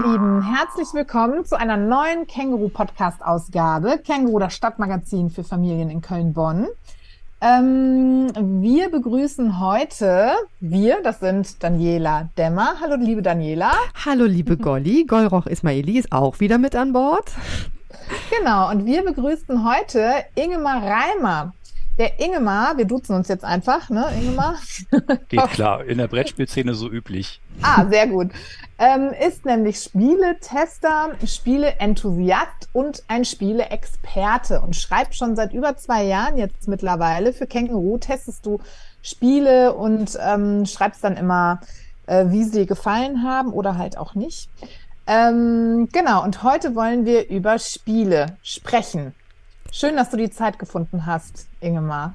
ihr Lieben, herzlich willkommen zu einer neuen Känguru-Podcast-Ausgabe. Känguru, das Stadtmagazin für Familien in Köln-Bonn. Ähm, wir begrüßen heute, wir, das sind Daniela Dämmer. Hallo, liebe Daniela. Hallo, liebe Golli. Golroch Ismaili ist auch wieder mit an Bord. Genau, und wir begrüßen heute Ingemar Reimer. Der Ingemar, wir duzen uns jetzt einfach, ne, Ingemar? Geht klar, in der Brettspielszene so üblich. Ah, sehr gut. Ähm, ist nämlich Spieletester, Spieleenthusiast und ein Spieleexperte und schreibt schon seit über zwei Jahren jetzt mittlerweile für Känguru, testest du Spiele und ähm, schreibst dann immer, äh, wie sie gefallen haben oder halt auch nicht. Ähm, genau, und heute wollen wir über Spiele sprechen. Schön, dass du die Zeit gefunden hast, Ingemar.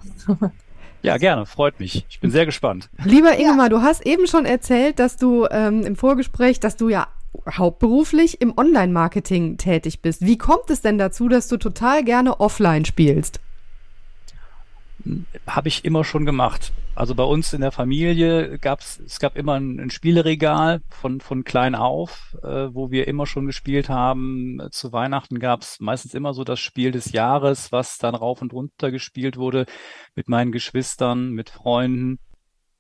Ja, gerne, freut mich. Ich bin sehr gespannt. Lieber Ingemar, ja. du hast eben schon erzählt, dass du ähm, im Vorgespräch, dass du ja hauptberuflich im Online-Marketing tätig bist. Wie kommt es denn dazu, dass du total gerne offline spielst? Habe ich immer schon gemacht. Also bei uns in der Familie gab's es gab immer ein, ein Spieleregal von von klein auf, äh, wo wir immer schon gespielt haben. Zu Weihnachten gab's meistens immer so das Spiel des Jahres, was dann rauf und runter gespielt wurde mit meinen Geschwistern, mit Freunden.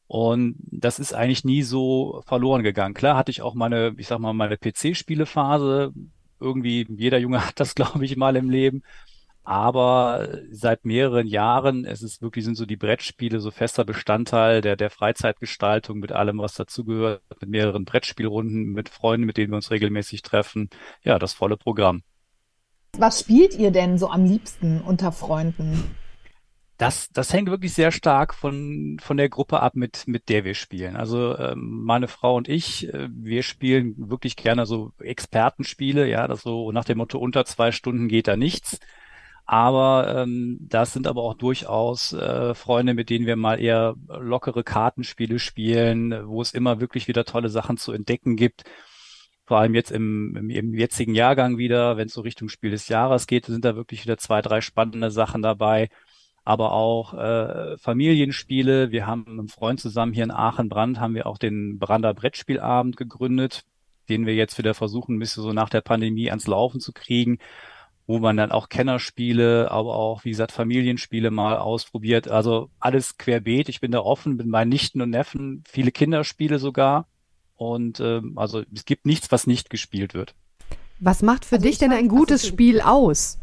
Und das ist eigentlich nie so verloren gegangen. Klar hatte ich auch meine, ich sag mal, meine PC-Spielephase. Irgendwie jeder Junge hat das, glaube ich, mal im Leben. Aber seit mehreren Jahren, es ist wirklich, sind so die Brettspiele so fester Bestandteil der, der Freizeitgestaltung mit allem, was dazugehört, mit mehreren Brettspielrunden, mit Freunden, mit denen wir uns regelmäßig treffen. Ja, das volle Programm. Was spielt ihr denn so am liebsten unter Freunden? Das, das hängt wirklich sehr stark von, von der Gruppe ab, mit, mit der wir spielen. Also ähm, meine Frau und ich, äh, wir spielen wirklich gerne so Expertenspiele, ja, das so nach dem Motto, unter zwei Stunden geht da nichts. Aber ähm, das sind aber auch durchaus äh, Freunde, mit denen wir mal eher lockere Kartenspiele spielen, wo es immer wirklich wieder tolle Sachen zu entdecken gibt. Vor allem jetzt im, im, im jetzigen Jahrgang wieder, wenn es so Richtung Spiel des Jahres geht, sind da wirklich wieder zwei, drei spannende Sachen dabei. Aber auch äh, Familienspiele. Wir haben mit einem Freund zusammen hier in Aachen-Brand, haben wir auch den Brander Brettspielabend gegründet, den wir jetzt wieder versuchen, ein bisschen so nach der Pandemie ans Laufen zu kriegen wo man dann auch Kennerspiele, aber auch, wie gesagt, Familienspiele mal ausprobiert. Also alles querbeet. Ich bin da offen mit meinen Nichten und Neffen, viele Kinderspiele sogar. Und ähm, also es gibt nichts, was nicht gespielt wird. Was macht für also dich denn ein gutes Spiel aus?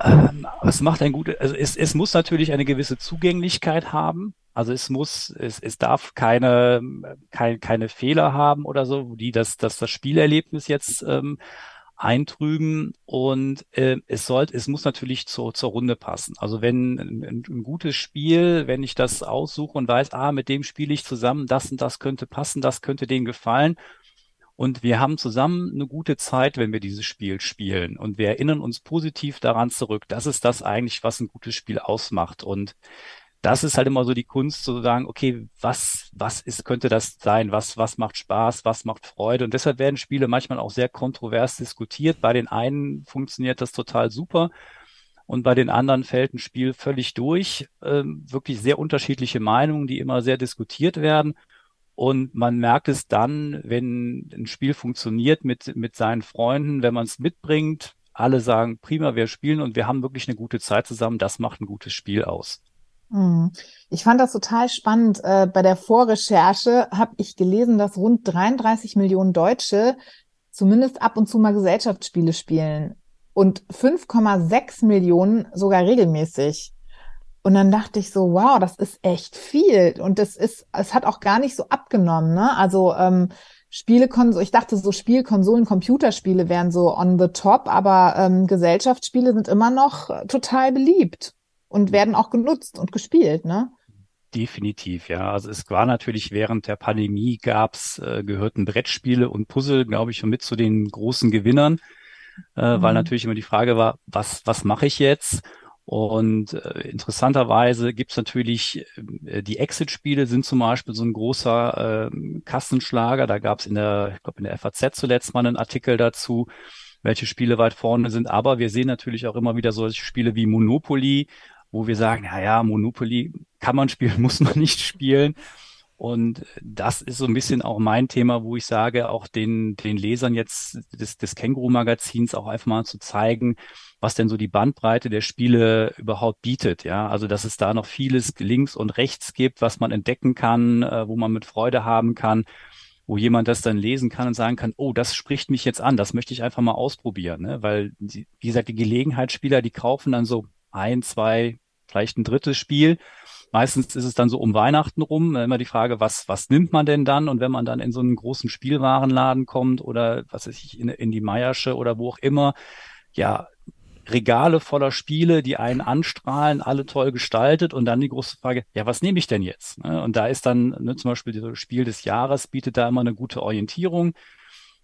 Ähm, was macht ein gutes, also es, es muss natürlich eine gewisse Zugänglichkeit haben. Also es muss, es, es darf keine, kein, keine Fehler haben oder so, die das, das, das Spielerlebnis jetzt ähm, eintrüben und äh, es sollte, es muss natürlich zur, zur Runde passen. Also wenn ein, ein, gutes Spiel, wenn ich das aussuche und weiß, ah, mit dem spiele ich zusammen, das und das könnte passen, das könnte denen gefallen. Und wir haben zusammen eine gute Zeit, wenn wir dieses Spiel spielen. Und wir erinnern uns positiv daran zurück. Das ist das eigentlich, was ein gutes Spiel ausmacht. Und das ist halt immer so die Kunst, zu sagen, okay, was, was ist, könnte das sein? Was, was macht Spaß? Was macht Freude? Und deshalb werden Spiele manchmal auch sehr kontrovers diskutiert. Bei den einen funktioniert das total super. Und bei den anderen fällt ein Spiel völlig durch. Ähm, wirklich sehr unterschiedliche Meinungen, die immer sehr diskutiert werden. Und man merkt es dann, wenn ein Spiel funktioniert mit, mit seinen Freunden, wenn man es mitbringt, alle sagen, prima, wir spielen und wir haben wirklich eine gute Zeit zusammen, das macht ein gutes Spiel aus. Mhm. Ich fand das total spannend. Äh, bei der Vorrecherche habe ich gelesen, dass rund 33 Millionen Deutsche zumindest ab und zu mal Gesellschaftsspiele spielen und 5,6 Millionen sogar regelmäßig. Und dann dachte ich so, wow, das ist echt viel. Und das ist, es hat auch gar nicht so abgenommen, ne? Also ähm, Spiele, ich dachte so Spielkonsolen, Computerspiele wären so on the top, aber ähm, Gesellschaftsspiele sind immer noch total beliebt und werden auch genutzt und gespielt, ne? Definitiv, ja. Also es war natürlich während der Pandemie gab's, äh, gehörten Brettspiele und Puzzle, glaube ich, mit zu den großen Gewinnern, äh, mhm. weil natürlich immer die Frage war, was, was mache ich jetzt? Und äh, interessanterweise gibt's natürlich, äh, die Exit-Spiele sind zum Beispiel so ein großer äh, Kassenschlager. Da gab's in der, ich glaube in der FAZ zuletzt mal einen Artikel dazu, welche Spiele weit vorne sind. Aber wir sehen natürlich auch immer wieder solche Spiele wie Monopoly wo wir sagen, ja, ja, Monopoly kann man spielen, muss man nicht spielen. Und das ist so ein bisschen auch mein Thema, wo ich sage, auch den, den Lesern jetzt des, des Känguru-Magazins auch einfach mal zu zeigen, was denn so die Bandbreite der Spiele überhaupt bietet. Ja, also dass es da noch vieles links und rechts gibt, was man entdecken kann, äh, wo man mit Freude haben kann, wo jemand das dann lesen kann und sagen kann, oh, das spricht mich jetzt an, das möchte ich einfach mal ausprobieren. Ne? Weil, wie gesagt, die Gelegenheitsspieler, die kaufen dann so ein, zwei, vielleicht ein drittes Spiel Meistens ist es dann so um Weihnachten rum, immer die Frage, was, was nimmt man denn dann? Und wenn man dann in so einen großen Spielwarenladen kommt oder was weiß ich, in, in die Meiersche oder wo auch immer, ja, Regale voller Spiele, die einen anstrahlen, alle toll gestaltet und dann die große Frage, ja, was nehme ich denn jetzt? Ne? Und da ist dann ne, zum Beispiel das Spiel des Jahres bietet da immer eine gute Orientierung.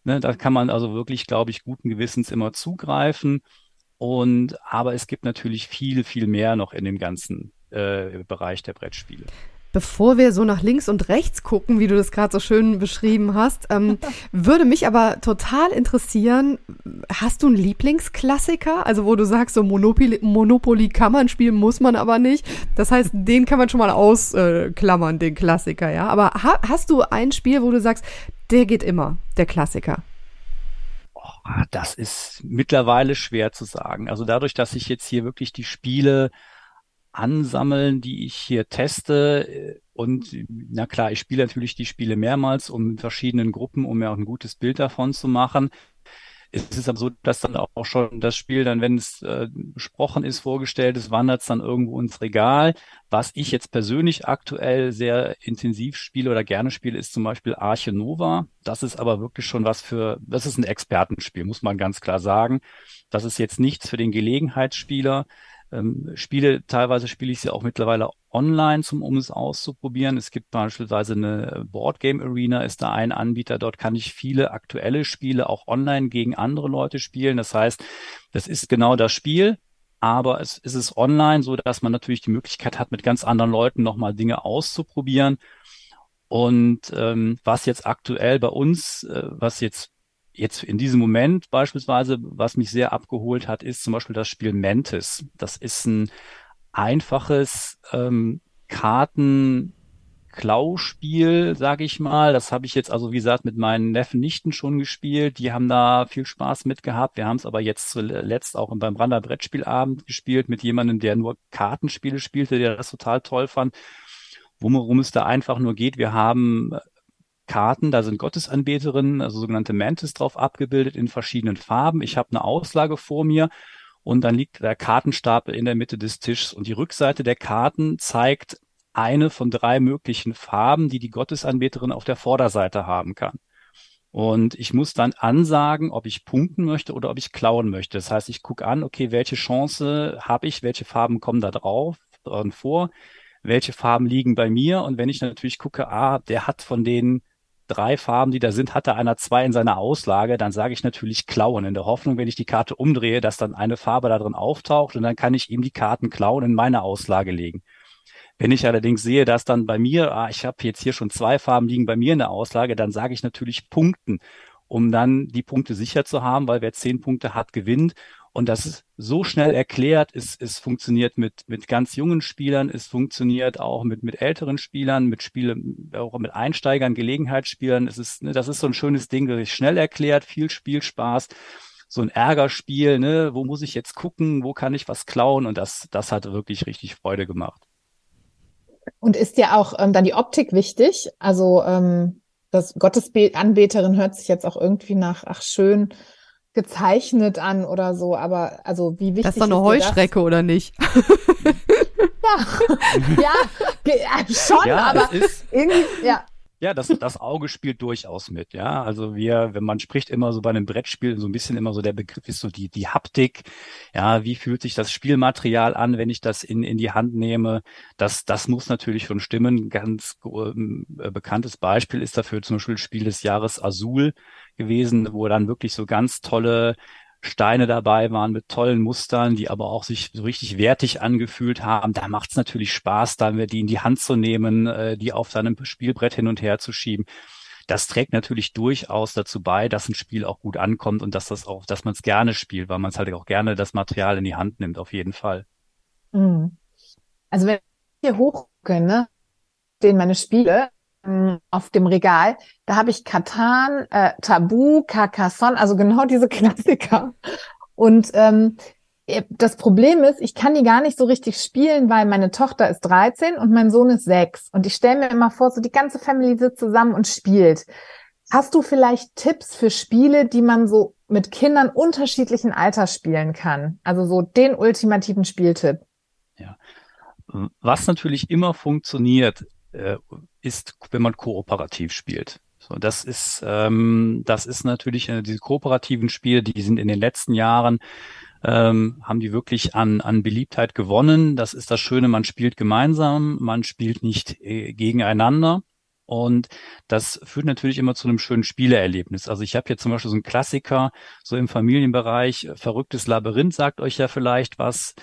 Ne? Da kann man also wirklich, glaube ich, guten Gewissens immer zugreifen. Und aber es gibt natürlich viel, viel mehr noch in dem ganzen äh, Bereich der Brettspiele. Bevor wir so nach links und rechts gucken, wie du das gerade so schön beschrieben hast, ähm, würde mich aber total interessieren, hast du einen Lieblingsklassiker? Also wo du sagst, so Monopoly, Monopoly kann man spielen, muss man aber nicht. Das heißt, den kann man schon mal ausklammern, den Klassiker, ja. Aber ha hast du ein Spiel, wo du sagst, der geht immer, der Klassiker? Oh, das ist mittlerweile schwer zu sagen. Also dadurch, dass ich jetzt hier wirklich die Spiele ansammeln, die ich hier teste. Und na klar, ich spiele natürlich die Spiele mehrmals, um in verschiedenen Gruppen, um mir auch ein gutes Bild davon zu machen. Es ist aber so, dass dann auch schon das Spiel dann, wenn es äh, besprochen ist, vorgestellt ist, wandert es dann irgendwo ins Regal. Was ich jetzt persönlich aktuell sehr intensiv spiele oder gerne spiele, ist zum Beispiel Arche Nova. Das ist aber wirklich schon was für, das ist ein Expertenspiel, muss man ganz klar sagen. Das ist jetzt nichts für den Gelegenheitsspieler ähm, Spiele, teilweise spiele ich sie auch mittlerweile online, zum, um es auszuprobieren. Es gibt beispielsweise eine Boardgame Arena, ist da ein Anbieter. Dort kann ich viele aktuelle Spiele auch online gegen andere Leute spielen. Das heißt, das ist genau das Spiel. Aber es, es ist online, so dass man natürlich die Möglichkeit hat, mit ganz anderen Leuten nochmal Dinge auszuprobieren. Und ähm, was jetzt aktuell bei uns, äh, was jetzt jetzt in diesem Moment beispielsweise, was mich sehr abgeholt hat, ist zum Beispiel das Spiel Mantis. Das ist ein einfaches ähm, Karten Klauspiel, sage ich mal. Das habe ich jetzt also, wie gesagt, mit meinen Neffen Nichten schon gespielt. Die haben da viel Spaß mit gehabt. Wir haben es aber jetzt zuletzt auch beim Brander Brettspielabend gespielt mit jemandem, der nur Kartenspiele spielte, der das total toll fand. Worum es da einfach nur geht, wir haben Karten, da sind Gottesanbeterinnen, also sogenannte Mantis drauf abgebildet in verschiedenen Farben. Ich habe eine Auslage vor mir und dann liegt der Kartenstapel in der Mitte des Tisches und die Rückseite der Karten zeigt eine von drei möglichen Farben, die die Gottesanbeterin auf der Vorderseite haben kann. Und ich muss dann ansagen, ob ich punkten möchte oder ob ich klauen möchte. Das heißt, ich gucke an, okay, welche Chance habe ich, welche Farben kommen da drauf und vor, welche Farben liegen bei mir. Und wenn ich natürlich gucke, ah, der hat von denen drei Farben, die da sind, hat da einer zwei in seiner Auslage, dann sage ich natürlich klauen, in der Hoffnung, wenn ich die Karte umdrehe, dass dann eine Farbe da drin auftaucht und dann kann ich ihm die Karten klauen in meine Auslage legen. Wenn ich allerdings sehe, dass dann bei mir, ah, ich habe jetzt hier schon zwei Farben liegen bei mir in der Auslage, dann sage ich natürlich Punkten, um dann die Punkte sicher zu haben, weil wer zehn Punkte hat, gewinnt. Und das ist so schnell erklärt. Es, es funktioniert mit, mit ganz jungen Spielern. Es funktioniert auch mit, mit älteren Spielern, mit Spielen, auch mit Einsteigern, Gelegenheitsspielern. Es ist, ne, das ist so ein schönes Ding, das ist schnell erklärt, viel Spielspaß. So ein Ärgerspiel, ne? Wo muss ich jetzt gucken? Wo kann ich was klauen? Und das, das hat wirklich richtig Freude gemacht. Und ist dir auch ähm, dann die Optik wichtig? Also ähm, das Gottesanbeterin hört sich jetzt auch irgendwie nach, ach schön, gezeichnet an oder so, aber also wie wichtig das ist doch eine Heuschrecke oder nicht? ja, ja, schon, ja, aber irgendwie, ja. Ja, das, das Auge spielt durchaus mit, ja. Also wir, wenn man spricht immer so bei einem Brettspiel, so ein bisschen immer so der Begriff ist so die, die Haptik. Ja, wie fühlt sich das Spielmaterial an, wenn ich das in, in die Hand nehme? Das, das muss natürlich schon stimmen. Ganz äh, bekanntes Beispiel ist dafür zum Beispiel Spiel des Jahres Azul gewesen, wo dann wirklich so ganz tolle Steine dabei waren mit tollen Mustern, die aber auch sich so richtig wertig angefühlt haben. Da macht es natürlich Spaß, dann die in die Hand zu nehmen, äh, die auf seinem Spielbrett hin und her zu schieben. Das trägt natürlich durchaus dazu bei, dass ein Spiel auch gut ankommt und dass das auch, dass man es gerne spielt, weil man es halt auch gerne das Material in die Hand nimmt, auf jeden Fall. Mhm. Also wenn wir hochgucken, ne, den meine Spiele, auf dem Regal. Da habe ich Katan, äh, Tabu, Carcassonne, also genau diese Klassiker. Und ähm, äh, das Problem ist, ich kann die gar nicht so richtig spielen, weil meine Tochter ist 13 und mein Sohn ist 6. Und ich stelle mir immer vor, so die ganze Family sitzt zusammen und spielt. Hast du vielleicht Tipps für Spiele, die man so mit Kindern unterschiedlichen Alters spielen kann? Also so den ultimativen Spieltipp. Ja. Was natürlich immer funktioniert, äh, ist, wenn man kooperativ spielt. So, das ist, ähm, das ist natürlich äh, diese kooperativen Spiele, die sind in den letzten Jahren ähm, haben die wirklich an, an Beliebtheit gewonnen. Das ist das Schöne, man spielt gemeinsam, man spielt nicht äh, gegeneinander. Und das führt natürlich immer zu einem schönen Spieleerlebnis. Also ich habe hier zum Beispiel so einen Klassiker, so im Familienbereich, Verrücktes Labyrinth sagt euch ja vielleicht was.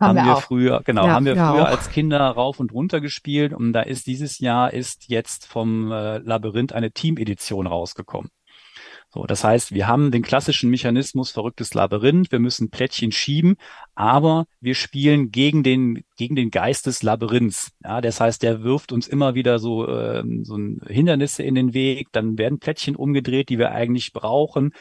Haben, haben wir, wir früher, genau, ja, haben wir früher auch. als Kinder rauf und runter gespielt. Und da ist dieses Jahr ist jetzt vom äh, Labyrinth eine Team-Edition rausgekommen. So, das heißt, wir haben den klassischen Mechanismus verrücktes Labyrinth, wir müssen Plättchen schieben, aber wir spielen gegen den gegen den Geist des Labyrinths. Ja, das heißt, der wirft uns immer wieder so äh, so ein Hindernisse in den Weg, dann werden Plättchen umgedreht, die wir eigentlich brauchen.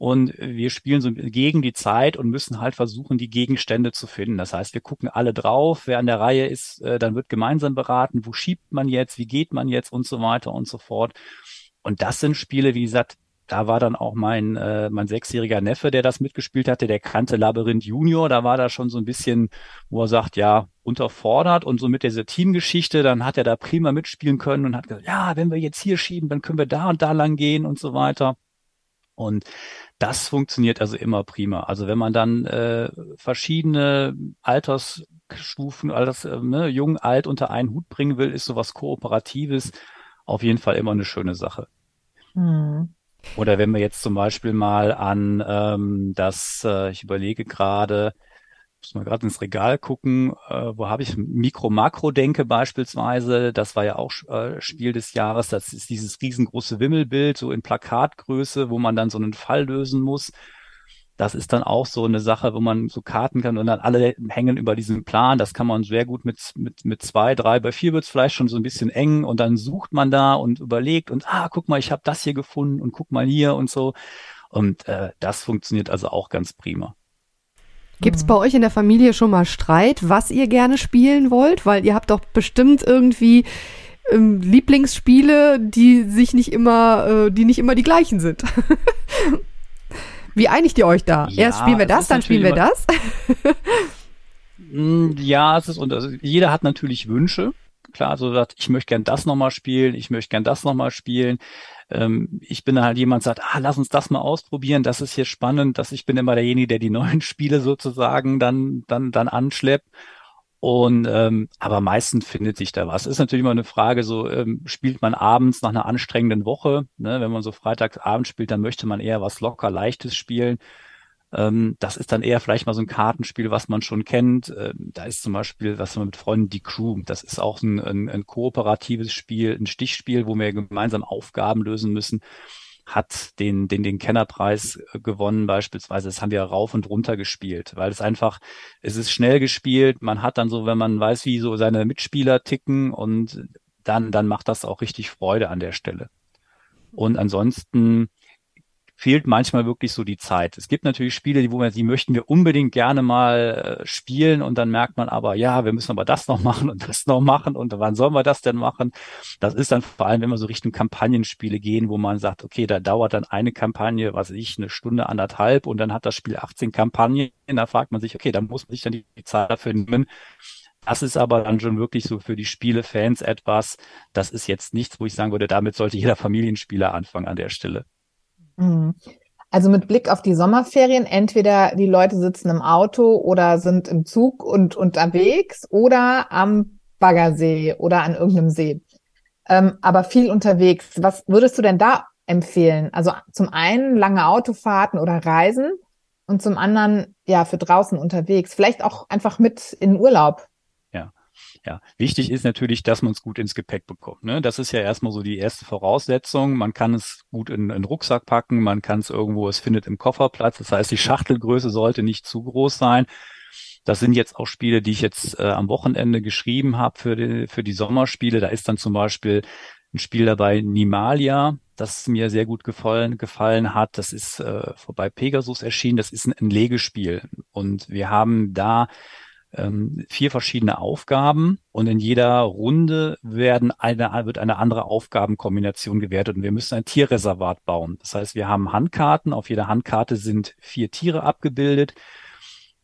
Und wir spielen so gegen die Zeit und müssen halt versuchen, die Gegenstände zu finden. Das heißt, wir gucken alle drauf, wer an der Reihe ist, äh, dann wird gemeinsam beraten, wo schiebt man jetzt, wie geht man jetzt und so weiter und so fort. Und das sind Spiele, wie gesagt, da war dann auch mein, äh, mein sechsjähriger Neffe, der das mitgespielt hatte, der kannte Labyrinth Junior. Da war da schon so ein bisschen, wo er sagt, ja, unterfordert und so mit dieser Teamgeschichte, dann hat er da prima mitspielen können und hat gesagt, ja, wenn wir jetzt hier schieben, dann können wir da und da lang gehen und so weiter. Und das funktioniert also immer prima. Also wenn man dann äh, verschiedene Altersstufen, alles äh, ne, jung, alt unter einen Hut bringen will, ist sowas Kooperatives auf jeden Fall immer eine schöne Sache. Hm. Oder wenn wir jetzt zum Beispiel mal an ähm, das, äh, ich überlege gerade, muss mal gerade ins Regal gucken, äh, wo habe ich Mikro-Makro-Denke beispielsweise, das war ja auch äh, Spiel des Jahres, das ist dieses riesengroße Wimmelbild, so in Plakatgröße, wo man dann so einen Fall lösen muss. Das ist dann auch so eine Sache, wo man so Karten kann und dann alle hängen über diesem Plan. Das kann man sehr gut mit, mit, mit zwei, drei, bei vier wird's vielleicht schon so ein bisschen eng und dann sucht man da und überlegt und ah, guck mal, ich habe das hier gefunden und guck mal hier und so. Und äh, das funktioniert also auch ganz prima. Gibt's bei euch in der Familie schon mal Streit, was ihr gerne spielen wollt? Weil ihr habt doch bestimmt irgendwie ähm, Lieblingsspiele, die sich nicht immer, äh, die nicht immer die gleichen sind. Wie einigt ihr euch da? Ja, Erst spielen wir das, dann spielen wir das? Hm, ja, es ist und also jeder hat natürlich Wünsche. Klar, so sagt, ich möchte gern das nochmal spielen, ich möchte gern das nochmal spielen. Ähm, ich bin halt jemand, sagt, ah, lass uns das mal ausprobieren, das ist hier spannend, dass ich bin immer derjenige, der die neuen Spiele sozusagen dann, dann, dann anschleppt. Und ähm, aber meistens findet sich da was. Ist natürlich immer eine Frage, so ähm, spielt man abends nach einer anstrengenden Woche, ne? wenn man so Freitagsabend spielt, dann möchte man eher was locker leichtes spielen. Ähm, das ist dann eher vielleicht mal so ein Kartenspiel, was man schon kennt. Ähm, da ist zum Beispiel, was man mit Freunden die Crew. Das ist auch ein, ein, ein kooperatives Spiel, ein Stichspiel, wo wir gemeinsam Aufgaben lösen müssen hat den, den, den Kennerpreis äh, gewonnen beispielsweise. Das haben wir rauf und runter gespielt, weil es einfach, es ist schnell gespielt. Man hat dann so, wenn man weiß, wie so seine Mitspieler ticken und dann, dann macht das auch richtig Freude an der Stelle. Und ansonsten fehlt manchmal wirklich so die Zeit. Es gibt natürlich Spiele, die, wo wir, die möchten wir unbedingt gerne mal äh, spielen und dann merkt man aber, ja, wir müssen aber das noch machen und das noch machen und wann sollen wir das denn machen? Das ist dann vor allem, wenn wir so Richtung Kampagnenspiele gehen, wo man sagt, okay, da dauert dann eine Kampagne, was weiß ich, eine Stunde, anderthalb und dann hat das Spiel 18 Kampagnen. Da fragt man sich, okay, da muss man sich dann die Zeit dafür nehmen. Das ist aber dann schon wirklich so für die Spielefans etwas, das ist jetzt nichts, wo ich sagen würde, damit sollte jeder Familienspieler anfangen an der Stelle. Mhm. Also mit Blick auf die Sommerferien, entweder die Leute sitzen im Auto oder sind im Zug und unterwegs oder am Baggersee oder an irgendeinem See. Ähm, aber viel unterwegs. Was würdest du denn da empfehlen? Also zum einen lange Autofahrten oder Reisen und zum anderen ja für draußen unterwegs. Vielleicht auch einfach mit in Urlaub. Ja, wichtig ist natürlich, dass man es gut ins Gepäck bekommt. Ne? Das ist ja erstmal so die erste Voraussetzung. Man kann es gut in, den Rucksack packen, man kann es irgendwo, es findet im Koffer Platz. Das heißt, die Schachtelgröße sollte nicht zu groß sein. Das sind jetzt auch Spiele, die ich jetzt äh, am Wochenende geschrieben habe für die, für die Sommerspiele. Da ist dann zum Beispiel ein Spiel dabei, Nimalia, das mir sehr gut gefallen, gefallen hat. Das ist äh, bei Pegasus erschienen. Das ist ein, ein Legespiel. Und wir haben da ähm, vier verschiedene Aufgaben und in jeder Runde werden eine, wird eine andere Aufgabenkombination gewertet und wir müssen ein Tierreservat bauen. Das heißt, wir haben Handkarten. Auf jeder Handkarte sind vier Tiere abgebildet.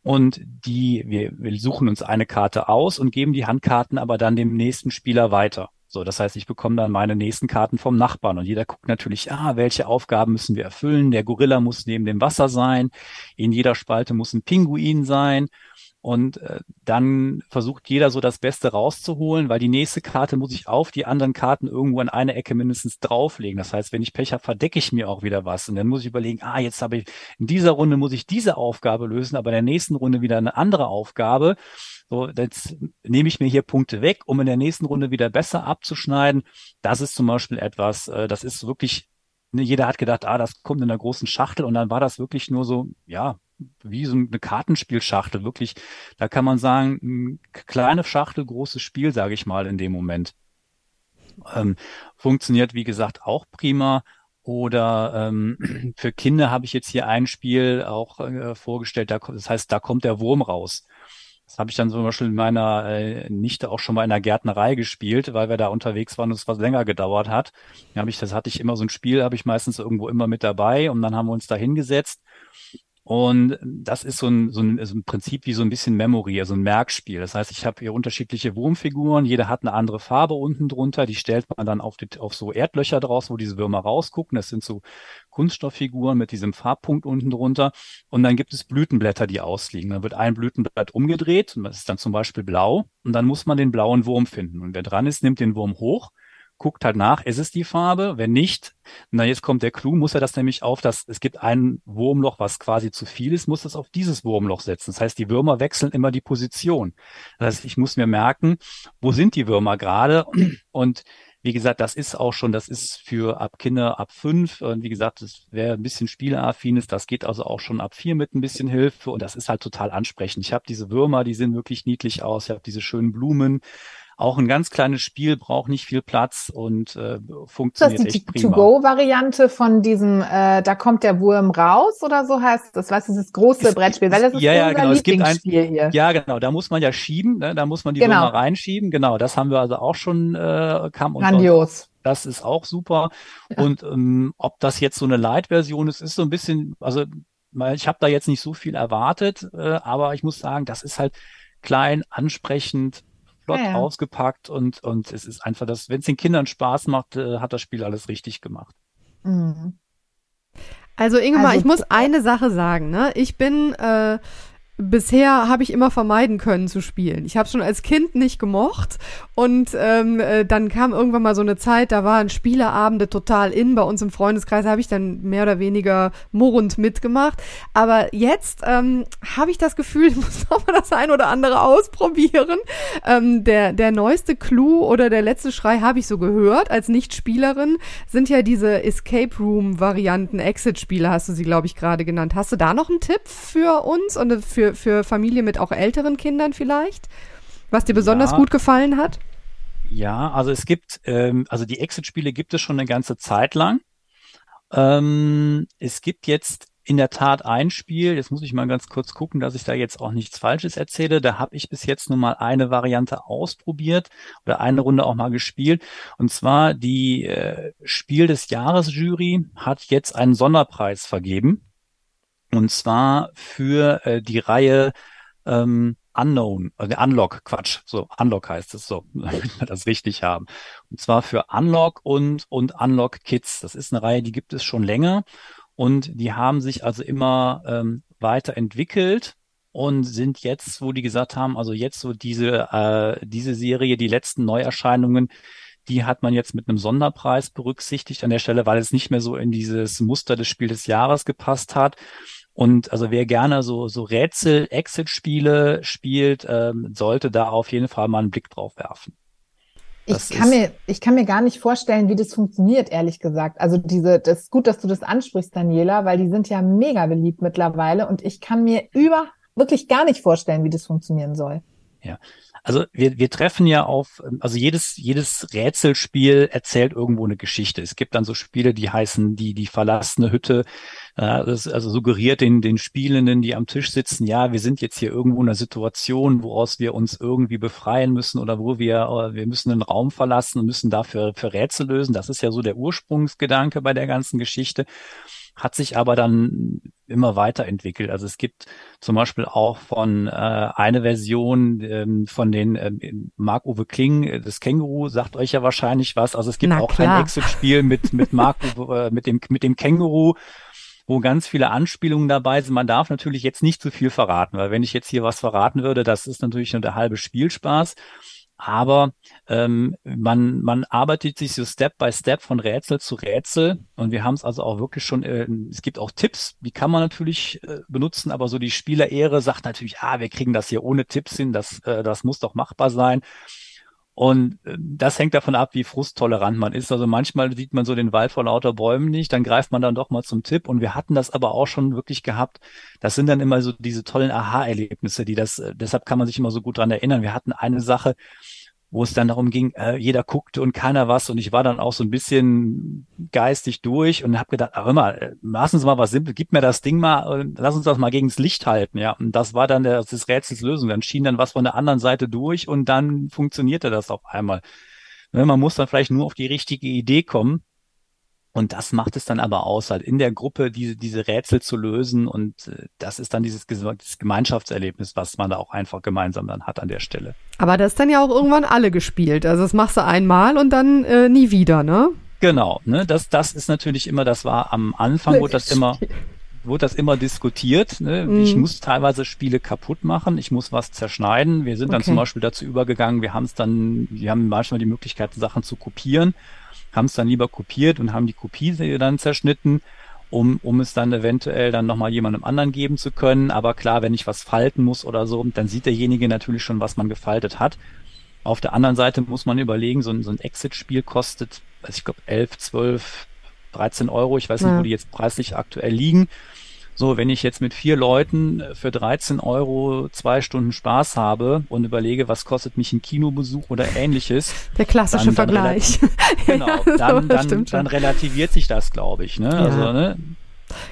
Und die, wir, wir suchen uns eine Karte aus und geben die Handkarten aber dann dem nächsten Spieler weiter. So, das heißt, ich bekomme dann meine nächsten Karten vom Nachbarn und jeder guckt natürlich, ah, welche Aufgaben müssen wir erfüllen? Der Gorilla muss neben dem Wasser sein, in jeder Spalte muss ein Pinguin sein und äh, dann versucht jeder so das Beste rauszuholen, weil die nächste Karte muss ich auf die anderen Karten irgendwo in eine Ecke mindestens drauflegen. Das heißt, wenn ich Pech habe, verdecke ich mir auch wieder was. Und dann muss ich überlegen, ah, jetzt habe ich, in dieser Runde muss ich diese Aufgabe lösen, aber in der nächsten Runde wieder eine andere Aufgabe. So, jetzt nehme ich mir hier Punkte weg, um in der nächsten Runde wieder besser abzuschneiden. Das ist zum Beispiel etwas, äh, das ist wirklich ne, jeder hat gedacht, ah, das kommt in einer großen Schachtel und dann war das wirklich nur so, ja, wie so eine Kartenspielschachtel, wirklich, da kann man sagen, kleine Schachtel, großes Spiel, sage ich mal, in dem Moment. Ähm, funktioniert, wie gesagt, auch prima. Oder ähm, für Kinder habe ich jetzt hier ein Spiel auch äh, vorgestellt, da, das heißt, da kommt der Wurm raus. Das habe ich dann zum Beispiel in meiner äh, Nichte auch schon mal in der Gärtnerei gespielt, weil wir da unterwegs waren und es was länger gedauert hat. Da habe ich, das hatte ich immer so ein Spiel, habe ich meistens irgendwo immer mit dabei und dann haben wir uns da hingesetzt und das ist so ein, so ein, so ein Prinzip wie so ein bisschen Memory, also ein Merkspiel. Das heißt, ich habe hier unterschiedliche Wurmfiguren, jeder hat eine andere Farbe unten drunter, die stellt man dann auf, die, auf so Erdlöcher draus, wo diese Würmer rausgucken. Das sind so Kunststofffiguren mit diesem Farbpunkt unten drunter. Und dann gibt es Blütenblätter, die ausliegen. Dann wird ein Blütenblatt umgedreht, und das ist dann zum Beispiel blau, und dann muss man den blauen Wurm finden. Und wer dran ist, nimmt den Wurm hoch guckt halt nach, ist es die Farbe? Wenn nicht, na jetzt kommt der Clou, muss er das nämlich auf das, es gibt ein Wurmloch, was quasi zu viel ist, muss das auf dieses Wurmloch setzen. Das heißt, die Würmer wechseln immer die Position. Das heißt, ich muss mir merken, wo sind die Würmer gerade? Und wie gesagt, das ist auch schon, das ist für ab Kinder ab fünf. Und wie gesagt, das wäre ein bisschen spielaffines. Das geht also auch schon ab vier mit ein bisschen Hilfe. Und das ist halt total ansprechend. Ich habe diese Würmer, die sehen wirklich niedlich aus. Ich habe diese schönen Blumen. Auch ein ganz kleines Spiel braucht nicht viel Platz und äh, funktioniert das echt prima. die To-Go-Variante von diesem, äh, da kommt der Wurm raus oder so heißt das, weißt du, dieses große es, Brettspiel, weil das ist ja, ja, genau. es gibt ein, hier. Ja, genau, da muss man ja schieben, ne? da muss man die genau. Würmer reinschieben, genau, das haben wir also auch schon, äh, kam und Grandios. Das ist auch super. Ja. Und ähm, ob das jetzt so eine Light-Version ist, ist so ein bisschen, also ich habe da jetzt nicht so viel erwartet, äh, aber ich muss sagen, das ist halt klein, ansprechend, flott ja, ja. ausgepackt und, und es ist einfach das, wenn es den Kindern Spaß macht, äh, hat das Spiel alles richtig gemacht. Mhm. Also Ingemar, also, ich muss eine Sache sagen, ne? Ich bin äh, bisher habe ich immer vermeiden können zu spielen. Ich habe schon als Kind nicht gemocht und ähm, äh, dann kam irgendwann mal so eine Zeit, da waren Spieleabende total in. Bei uns im Freundeskreis habe ich dann mehr oder weniger murrend mitgemacht. Aber jetzt ähm, habe ich das Gefühl, ich muss noch mal das ein oder andere ausprobieren. Ähm, der, der neueste Clou oder der letzte Schrei habe ich so gehört als Nicht-Spielerin, sind ja diese Escape Room-Varianten, Exit-Spiele hast du sie, glaube ich, gerade genannt. Hast du da noch einen Tipp für uns und für für, für Familien mit auch älteren Kindern vielleicht? Was dir besonders ja. gut gefallen hat? Ja, also es gibt, ähm, also die Exit-Spiele gibt es schon eine ganze Zeit lang. Ähm, es gibt jetzt in der Tat ein Spiel, jetzt muss ich mal ganz kurz gucken, dass ich da jetzt auch nichts Falsches erzähle. Da habe ich bis jetzt nur mal eine Variante ausprobiert oder eine Runde auch mal gespielt. Und zwar die äh, Spiel des Jahres Jury hat jetzt einen Sonderpreis vergeben. Und zwar für äh, die Reihe ähm, Unknown, äh, Unlock, Quatsch, so Unlock heißt es so, damit wir das richtig haben. Und zwar für Unlock und und Unlock Kids. Das ist eine Reihe, die gibt es schon länger und die haben sich also immer ähm, weiterentwickelt und sind jetzt, wo die gesagt haben, also jetzt so diese äh, diese Serie, die letzten Neuerscheinungen, die hat man jetzt mit einem Sonderpreis berücksichtigt an der Stelle, weil es nicht mehr so in dieses Muster des Spiel des Jahres gepasst hat. Und also wer gerne so, so Rätsel-Exit-Spiele spielt, ähm, sollte da auf jeden Fall mal einen Blick drauf werfen. ich kann mir, ich kann mir gar nicht vorstellen, wie das funktioniert, ehrlich gesagt. Also diese, das ist gut, dass du das ansprichst, Daniela, weil die sind ja mega beliebt mittlerweile und ich kann mir über, wirklich gar nicht vorstellen, wie das funktionieren soll. Ja. Also wir, wir treffen ja auf, also jedes, jedes Rätselspiel erzählt irgendwo eine Geschichte. Es gibt dann so Spiele, die heißen die, die verlassene Hütte. Das also suggeriert den, den Spielenden, die am Tisch sitzen, ja, wir sind jetzt hier irgendwo in einer Situation, woraus wir uns irgendwie befreien müssen oder wo wir, äh, wir müssen einen Raum verlassen und müssen dafür für Rätsel lösen. Das ist ja so der Ursprungsgedanke bei der ganzen Geschichte hat sich aber dann immer weiterentwickelt. Also es gibt zum Beispiel auch von äh, eine Version ähm, von den ähm, Marc-Uwe Kling, äh, das Känguru, sagt euch ja wahrscheinlich was. Also es gibt Na, auch klar. ein Exit-Spiel mit, mit Marc äh, mit dem, mit dem Känguru, wo ganz viele Anspielungen dabei sind. Man darf natürlich jetzt nicht zu viel verraten, weil wenn ich jetzt hier was verraten würde, das ist natürlich nur der halbe Spielspaß aber ähm, man, man arbeitet sich so Step by Step von Rätsel zu Rätsel. Und wir haben es also auch wirklich schon, äh, es gibt auch Tipps, die kann man natürlich äh, benutzen, aber so die Spielerehre sagt natürlich, ah, wir kriegen das hier ohne Tipps hin, das, äh, das muss doch machbar sein. Und äh, das hängt davon ab, wie frusttolerant man ist. Also manchmal sieht man so den Wald vor lauter Bäumen nicht, dann greift man dann doch mal zum Tipp. Und wir hatten das aber auch schon wirklich gehabt. Das sind dann immer so diese tollen Aha-Erlebnisse, die das, äh, deshalb kann man sich immer so gut dran erinnern. Wir hatten eine Sache, wo es dann darum ging, äh, jeder guckte und keiner was und ich war dann auch so ein bisschen geistig durch und habe gedacht, ach immer, äh, lass uns mal was simpel, gib mir das Ding mal lass uns das mal gegen das Licht halten, ja. Und das war dann der, das Rätsels Lösung. Dann schien dann was von der anderen Seite durch und dann funktionierte das auf einmal. Ne, man muss dann vielleicht nur auf die richtige Idee kommen und das macht es dann aber aus, halt in der Gruppe diese, diese Rätsel zu lösen. Und äh, das ist dann dieses, dieses Gemeinschaftserlebnis, was man da auch einfach gemeinsam dann hat an der Stelle. Aber das ist dann ja auch irgendwann alle gespielt. Also das machst du einmal und dann äh, nie wieder, ne? Genau, ne? Das, das ist natürlich immer, das war am Anfang, wurde das immer, wurde das immer diskutiert. Ne? Mm. Ich muss teilweise Spiele kaputt machen, ich muss was zerschneiden. Wir sind dann zum Beispiel dazu übergegangen, wir haben es dann, wir haben manchmal die Möglichkeit, Sachen zu kopieren haben es dann lieber kopiert und haben die Kopie dann zerschnitten, um, um es dann eventuell dann nochmal jemandem anderen geben zu können. Aber klar, wenn ich was falten muss oder so, dann sieht derjenige natürlich schon, was man gefaltet hat. Auf der anderen Seite muss man überlegen, so ein, so ein Exit-Spiel kostet, also ich glaube, 11, 12, 13 Euro. Ich weiß nicht, ja. wo die jetzt preislich aktuell liegen. So, wenn ich jetzt mit vier Leuten äh, für 13 Euro zwei Stunden Spaß habe und überlege, was kostet mich ein Kinobesuch oder ähnliches. Der klassische dann, dann Vergleich. genau, dann, dann, dann relativiert sich das, glaube ich. Ne? Ja. Also, ne?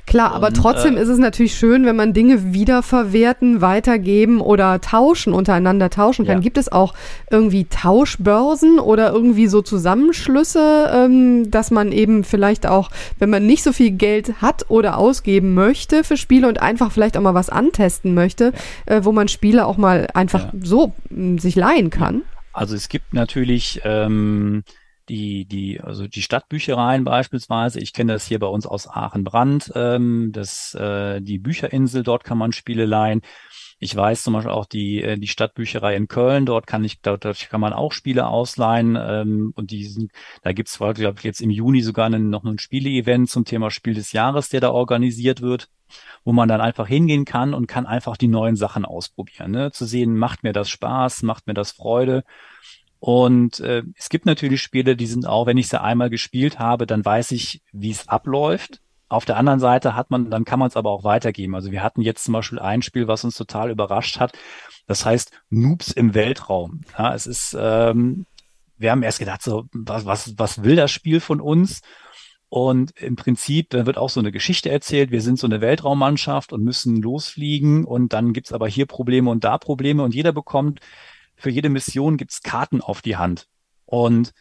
Klar, aber und, trotzdem äh, ist es natürlich schön, wenn man Dinge wiederverwerten, weitergeben oder tauschen, untereinander tauschen kann. Ja. Gibt es auch irgendwie Tauschbörsen oder irgendwie so Zusammenschlüsse, ähm, dass man eben vielleicht auch, wenn man nicht so viel Geld hat oder ausgeben möchte für Spiele und einfach vielleicht auch mal was antesten möchte, ja. äh, wo man Spiele auch mal einfach ja. so mh, sich leihen kann? Also es gibt natürlich ähm, die, die, also die Stadtbüchereien beispielsweise. Ich kenne das hier bei uns aus Aachen-Brand, ähm, das, äh, die Bücherinsel, dort kann man Spiele leihen. Ich weiß zum Beispiel auch die, äh, die Stadtbücherei in Köln, dort kann ich, dort, kann man auch Spiele ausleihen. Ähm, und die sind, da gibt's, glaube ich, jetzt im Juni sogar einen, noch ein Spiele-Event zum Thema Spiel des Jahres, der da organisiert wird, wo man dann einfach hingehen kann und kann einfach die neuen Sachen ausprobieren. Ne? Zu sehen, macht mir das Spaß, macht mir das Freude. Und äh, es gibt natürlich Spiele, die sind auch, wenn ich sie einmal gespielt habe, dann weiß ich, wie es abläuft. Auf der anderen Seite hat man, dann kann man es aber auch weitergeben. Also wir hatten jetzt zum Beispiel ein Spiel, was uns total überrascht hat. Das heißt Noobs im Weltraum. Ja, es ist, ähm, wir haben erst gedacht, so, was, was, was will das Spiel von uns? Und im Prinzip, da wird auch so eine Geschichte erzählt. Wir sind so eine Weltraummannschaft und müssen losfliegen und dann gibt's aber hier Probleme und da Probleme und jeder bekommt für jede Mission gibt's Karten auf die Hand. Und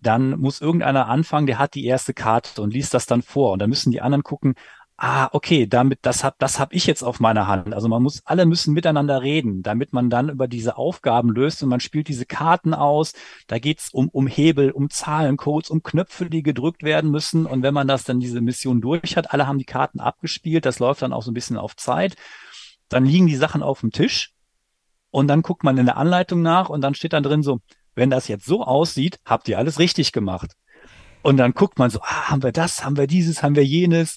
dann muss irgendeiner anfangen, der hat die erste Karte und liest das dann vor. Und dann müssen die anderen gucken, ah, okay, damit, das hab, das hab ich jetzt auf meiner Hand. Also man muss, alle müssen miteinander reden, damit man dann über diese Aufgaben löst und man spielt diese Karten aus. Da geht's um, um Hebel, um Zahlencodes, um Knöpfe, die gedrückt werden müssen. Und wenn man das dann diese Mission durch hat, alle haben die Karten abgespielt, das läuft dann auch so ein bisschen auf Zeit. Dann liegen die Sachen auf dem Tisch und dann guckt man in der Anleitung nach und dann steht dann drin so, wenn das jetzt so aussieht, habt ihr alles richtig gemacht. Und dann guckt man so, ah, haben wir das, haben wir dieses, haben wir jenes.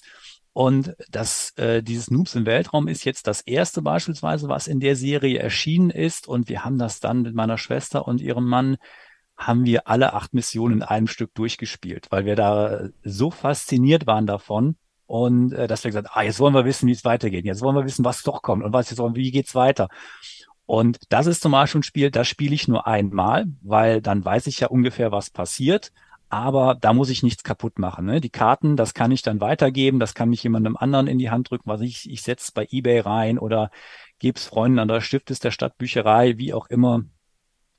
Und das, äh, dieses Noobs im Weltraum ist jetzt das erste beispielsweise, was in der Serie erschienen ist. Und wir haben das dann mit meiner Schwester und ihrem Mann, haben wir alle acht Missionen in einem Stück durchgespielt, weil wir da so fasziniert waren davon. Und äh, dass wir gesagt, ah, jetzt wollen wir wissen, wie es weitergeht. Jetzt wollen wir wissen, was doch kommt und was jetzt, wie geht's weiter. Und das ist zum Beispiel ein Spiel, das spiele ich nur einmal, weil dann weiß ich ja ungefähr, was passiert. Aber da muss ich nichts kaputt machen. Ne? Die Karten, das kann ich dann weitergeben, das kann mich jemandem anderen in die Hand drücken, was ich, ich setze bei eBay rein oder gebe es Freunden an der Stiftes der Stadtbücherei, wie auch immer.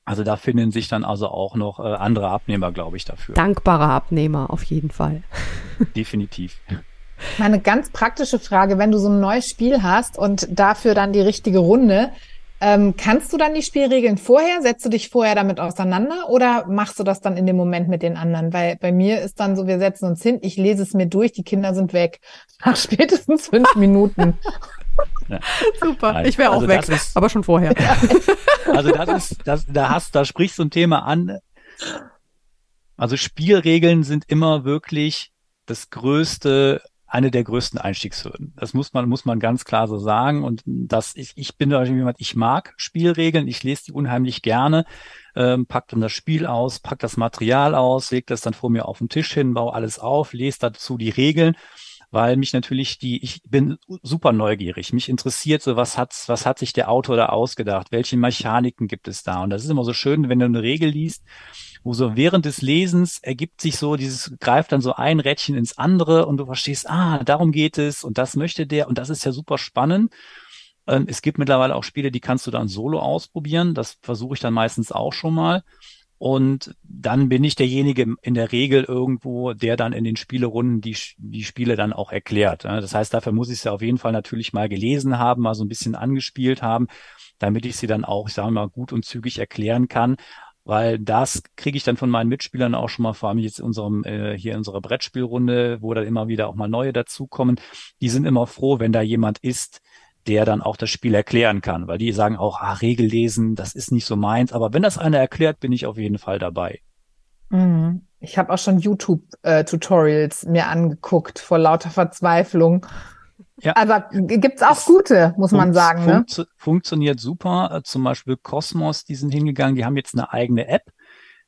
Also da finden sich dann also auch noch äh, andere Abnehmer, glaube ich, dafür. Dankbare Abnehmer auf jeden Fall. Definitiv. Meine ganz praktische Frage, wenn du so ein neues Spiel hast und dafür dann die richtige Runde, ähm, kannst du dann die Spielregeln vorher? Setzt du dich vorher damit auseinander oder machst du das dann in dem Moment mit den anderen? Weil bei mir ist dann so, wir setzen uns hin, ich lese es mir durch, die Kinder sind weg. Nach spätestens fünf Minuten. Ja. Super, Nein. ich wäre auch also weg, ist, aber schon vorher. Also das ist, das, da hast, da sprichst du ein Thema an. Also Spielregeln sind immer wirklich das größte eine der größten Einstiegshürden. Das muss man, muss man ganz klar so sagen. Und das, ich, ich bin da jemand, ich mag Spielregeln, ich lese die unheimlich gerne, ähm, pack dann das Spiel aus, pack das Material aus, leg das dann vor mir auf den Tisch hin, baue alles auf, lese dazu die Regeln weil mich natürlich die, ich bin super neugierig. Mich interessiert so, was hat, was hat sich der Autor da ausgedacht? Welche Mechaniken gibt es da? Und das ist immer so schön, wenn du eine Regel liest wo so während des Lesens ergibt sich so dieses, greift dann so ein Rädchen ins andere und du verstehst, ah, darum geht es und das möchte der und das ist ja super spannend. Ähm, es gibt mittlerweile auch Spiele, die kannst du dann solo ausprobieren. Das versuche ich dann meistens auch schon mal. Und dann bin ich derjenige in der Regel irgendwo, der dann in den Spielerunden die, die Spiele dann auch erklärt. Das heißt, dafür muss ich sie auf jeden Fall natürlich mal gelesen haben, mal so ein bisschen angespielt haben, damit ich sie dann auch, ich sage mal, gut und zügig erklären kann weil das kriege ich dann von meinen Mitspielern auch schon mal, vor allem jetzt in unserem, äh, hier in unserer Brettspielrunde, wo dann immer wieder auch mal neue dazukommen. Die sind immer froh, wenn da jemand ist, der dann auch das Spiel erklären kann, weil die sagen auch, ah, Regel lesen, das ist nicht so meins, aber wenn das einer erklärt, bin ich auf jeden Fall dabei. Mhm. Ich habe auch schon YouTube-Tutorials äh, mir angeguckt vor lauter Verzweiflung ja. Also gibt's auch es gute, muss man sagen. Ne? Funktio funktioniert super. Äh, zum Beispiel Cosmos, die sind hingegangen, die haben jetzt eine eigene App.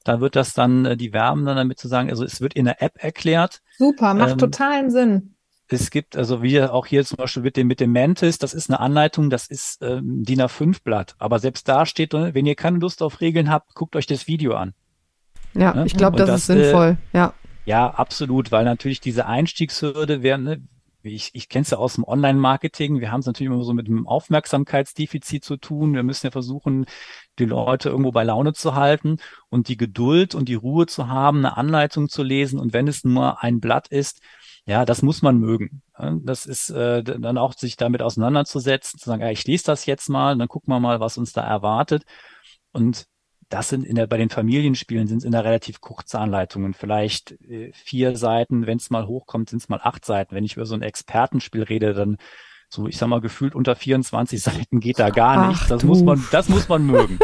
Da wird das dann, äh, die werben dann damit zu sagen, also es wird in der App erklärt. Super, macht ähm, totalen Sinn. Es gibt, also wie auch hier zum Beispiel mit dem, mit dem Mantis, das ist eine Anleitung, das ist ähm, DIN A5-Blatt. Aber selbst da steht, wenn ihr keine Lust auf Regeln habt, guckt euch das Video an. Ja, ne? ich glaube, das, das, ist sinnvoll, äh, ja. Ja, absolut, weil natürlich diese Einstiegshürde wäre, ne, ich, ich kenne es ja aus dem Online-Marketing. Wir haben es natürlich immer so mit einem Aufmerksamkeitsdefizit zu tun. Wir müssen ja versuchen, die Leute irgendwo bei Laune zu halten und die Geduld und die Ruhe zu haben, eine Anleitung zu lesen. Und wenn es nur ein Blatt ist, ja, das muss man mögen. Das ist äh, dann auch sich damit auseinanderzusetzen, zu sagen, ja, ich lese das jetzt mal, dann gucken wir mal, was uns da erwartet. Und das sind in der, bei den Familienspielen sind es in der relativ kurze Anleitungen, vielleicht äh, vier Seiten, wenn es mal hochkommt, sind es mal acht Seiten. Wenn ich über so ein Expertenspiel rede, dann so, ich sag mal, gefühlt unter 24 Seiten geht da gar nichts. Das muss man, das muss man mögen.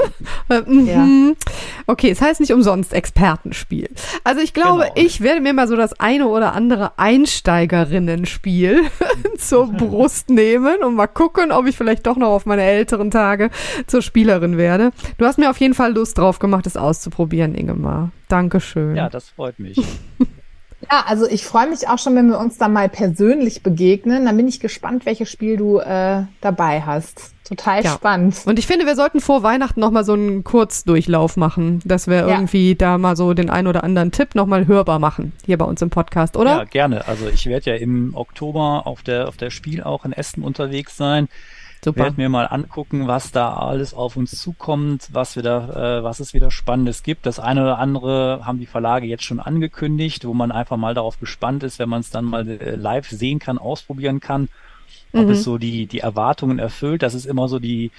mhm. ja. Okay, es heißt nicht umsonst Expertenspiel. Also ich glaube, genau. ich werde mir mal so das eine oder andere Einsteigerinnenspiel zur Brust nehmen und mal gucken, ob ich vielleicht doch noch auf meine älteren Tage zur Spielerin werde. Du hast mir auf jeden Fall Lust drauf gemacht, es auszuprobieren, Ingemar. Dankeschön. Ja, das freut mich. Ja, also ich freue mich auch schon, wenn wir uns da mal persönlich begegnen. Dann bin ich gespannt, welches Spiel du äh, dabei hast. Total ja. spannend. Und ich finde, wir sollten vor Weihnachten noch mal so einen Kurzdurchlauf machen, dass wir ja. irgendwie da mal so den ein oder anderen Tipp noch mal hörbar machen hier bei uns im Podcast, oder? Ja, gerne. Also ich werde ja im Oktober auf der auf der Spiel auch in Essen unterwegs sein. Super. Werd mir mal angucken, was da alles auf uns zukommt, was wir da, äh, was es wieder Spannendes gibt. Das eine oder andere haben die Verlage jetzt schon angekündigt, wo man einfach mal darauf gespannt ist, wenn man es dann mal äh, live sehen kann, ausprobieren kann, ob mhm. es so die die Erwartungen erfüllt. Das ist immer so die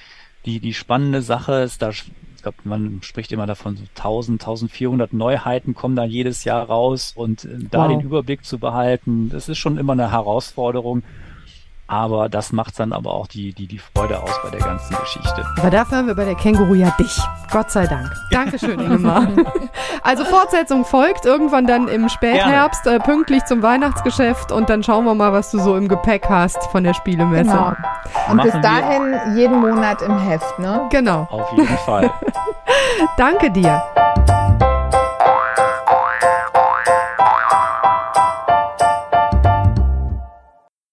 die die spannende Sache. Ist da ich glaube, man spricht immer davon, so 1000, 1400 Neuheiten kommen da jedes Jahr raus und äh, da wow. den Überblick zu behalten, das ist schon immer eine Herausforderung. Aber das macht dann aber auch die, die, die Freude aus bei der ganzen Geschichte. Aber dafür haben wir bei der Känguru ja dich. Gott sei Dank. Dankeschön, Ingemar. also Fortsetzung folgt irgendwann dann im Spätherbst, äh, pünktlich zum Weihnachtsgeschäft und dann schauen wir mal, was du so im Gepäck hast von der Spielemesse. Genau. Und Machen bis dahin jeden Monat im Heft, ne? Genau. Auf jeden Fall. Danke dir.